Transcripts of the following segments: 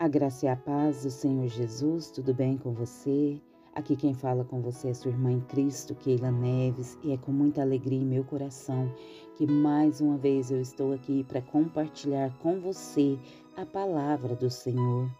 A graça e a paz do Senhor Jesus, tudo bem com você? Aqui quem fala com você é sua irmã em Cristo, Keila Neves, e é com muita alegria em meu coração que mais uma vez eu estou aqui para compartilhar com você a palavra do Senhor.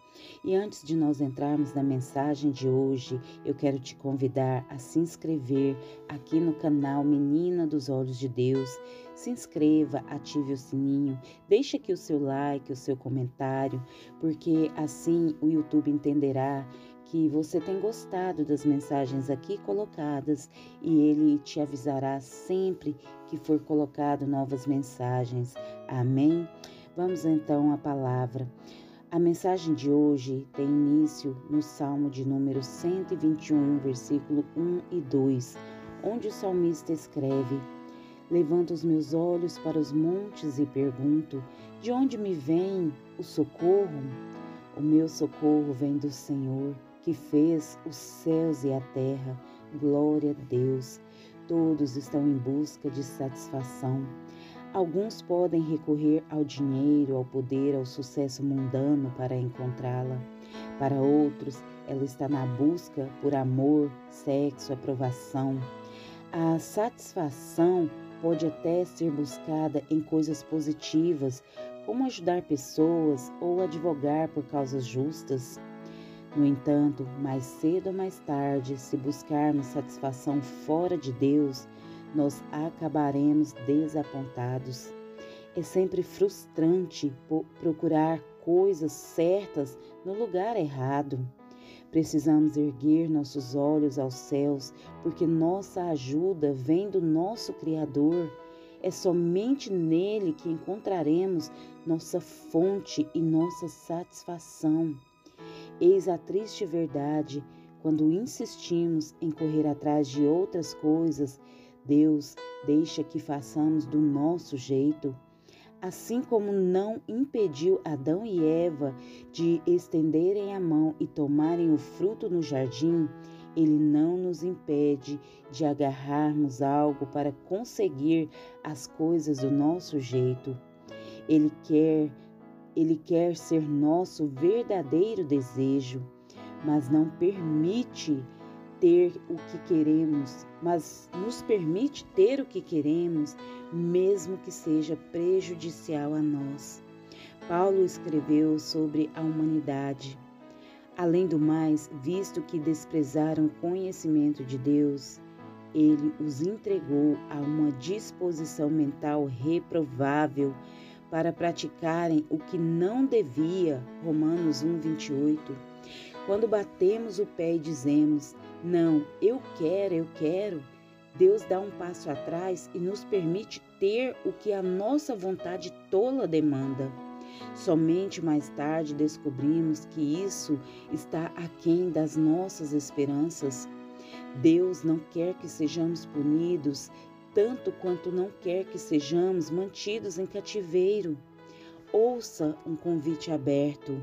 E antes de nós entrarmos na mensagem de hoje, eu quero te convidar a se inscrever aqui no canal Menina dos Olhos de Deus. Se inscreva, ative o sininho, deixe aqui o seu like, o seu comentário, porque assim o YouTube entenderá que você tem gostado das mensagens aqui colocadas e ele te avisará sempre que for colocado novas mensagens. Amém? Vamos então à palavra. A mensagem de hoje tem início no Salmo de número 121, versículo 1 e 2, onde o salmista escreve: Levanto os meus olhos para os montes e pergunto: De onde me vem o socorro? O meu socorro vem do Senhor, que fez os céus e a terra. Glória a Deus. Todos estão em busca de satisfação. Alguns podem recorrer ao dinheiro, ao poder, ao sucesso mundano para encontrá-la. Para outros, ela está na busca por amor, sexo, aprovação. A satisfação pode até ser buscada em coisas positivas, como ajudar pessoas ou advogar por causas justas. No entanto, mais cedo ou mais tarde, se buscarmos satisfação fora de Deus, nós acabaremos desapontados. É sempre frustrante procurar coisas certas no lugar errado. Precisamos erguer nossos olhos aos céus, porque nossa ajuda vem do nosso Criador. É somente nele que encontraremos nossa fonte e nossa satisfação. Eis a triste verdade: quando insistimos em correr atrás de outras coisas, Deus deixa que façamos do nosso jeito. Assim como não impediu Adão e Eva de estenderem a mão e tomarem o fruto no jardim, ele não nos impede de agarrarmos algo para conseguir as coisas do nosso jeito. Ele quer, ele quer ser nosso verdadeiro desejo, mas não permite ter o que queremos, mas nos permite ter o que queremos, mesmo que seja prejudicial a nós. Paulo escreveu sobre a humanidade. Além do mais, visto que desprezaram o conhecimento de Deus, ele os entregou a uma disposição mental reprovável para praticarem o que não devia. Romanos 1, 28. Quando batemos o pé e dizemos, não, eu quero, eu quero. Deus dá um passo atrás e nos permite ter o que a nossa vontade tola demanda. Somente mais tarde descobrimos que isso está aquém das nossas esperanças. Deus não quer que sejamos punidos, tanto quanto não quer que sejamos mantidos em cativeiro. Ouça um convite aberto.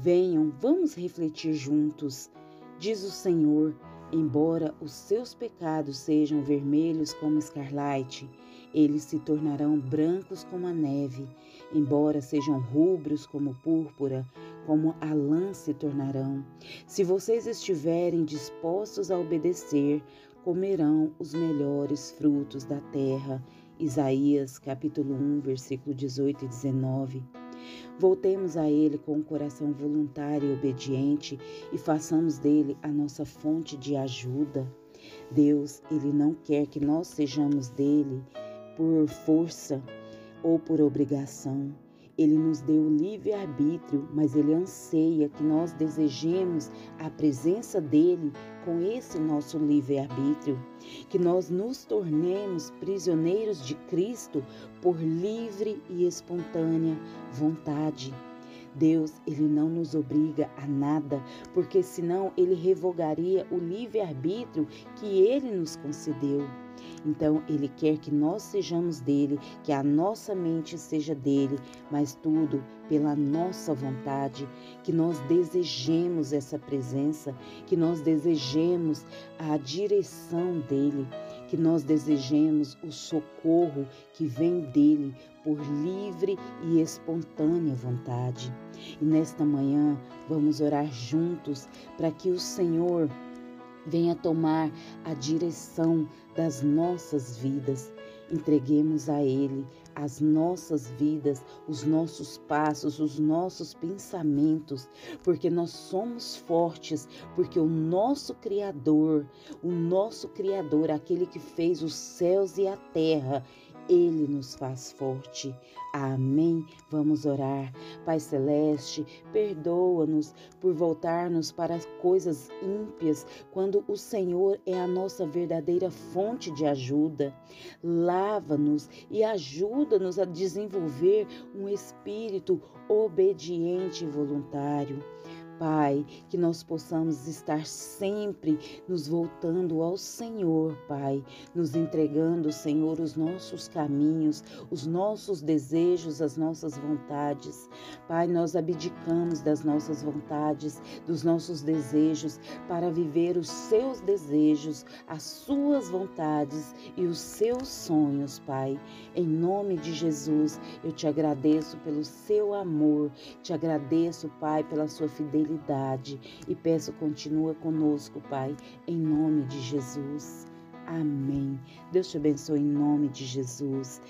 Venham, vamos refletir juntos. Diz o Senhor: embora os seus pecados sejam vermelhos como escarlate, eles se tornarão brancos como a neve, embora sejam rubros como púrpura, como a lã se tornarão. Se vocês estiverem dispostos a obedecer, comerão os melhores frutos da terra. Isaías capítulo 1, versículo 18 e 19. Voltemos a Ele com um coração voluntário e obediente e façamos dele a nossa fonte de ajuda. Deus, Ele não quer que nós sejamos dele por força ou por obrigação. Ele nos deu o livre-arbítrio, mas Ele anseia que nós desejemos a presença dEle com esse nosso livre-arbítrio, que nós nos tornemos prisioneiros de Cristo por livre e espontânea vontade. Deus, ele não nos obriga a nada, porque senão ele revogaria o livre-arbítrio que ele nos concedeu. Então, Ele quer que nós sejamos dele, que a nossa mente seja dele, mas tudo pela nossa vontade, que nós desejemos essa presença, que nós desejemos a direção dele, que nós desejemos o socorro que vem dele por livre e espontânea vontade. E nesta manhã vamos orar juntos para que o Senhor venha tomar a direção das nossas vidas. Entreguemos a Ele as nossas vidas, os nossos passos, os nossos pensamentos, porque nós somos fortes, porque o nosso Criador, o nosso Criador, aquele que fez os céus e a terra, ele nos faz forte. Amém. Vamos orar. Pai Celeste, perdoa-nos por voltarmos para as coisas ímpias quando o Senhor é a nossa verdadeira fonte de ajuda. Lava-nos e ajuda-nos a desenvolver um espírito obediente e voluntário. Pai, que nós possamos estar sempre nos voltando ao Senhor, Pai, nos entregando, Senhor, os nossos caminhos, os nossos desejos, as nossas vontades. Pai, nós abdicamos das nossas vontades, dos nossos desejos, para viver os seus desejos, as suas vontades e os seus sonhos, Pai. Em nome de Jesus, eu te agradeço pelo seu amor, te agradeço, Pai, pela sua fidelidade e peço continua conosco, Pai, em nome de Jesus. Amém. Deus te abençoe em nome de Jesus.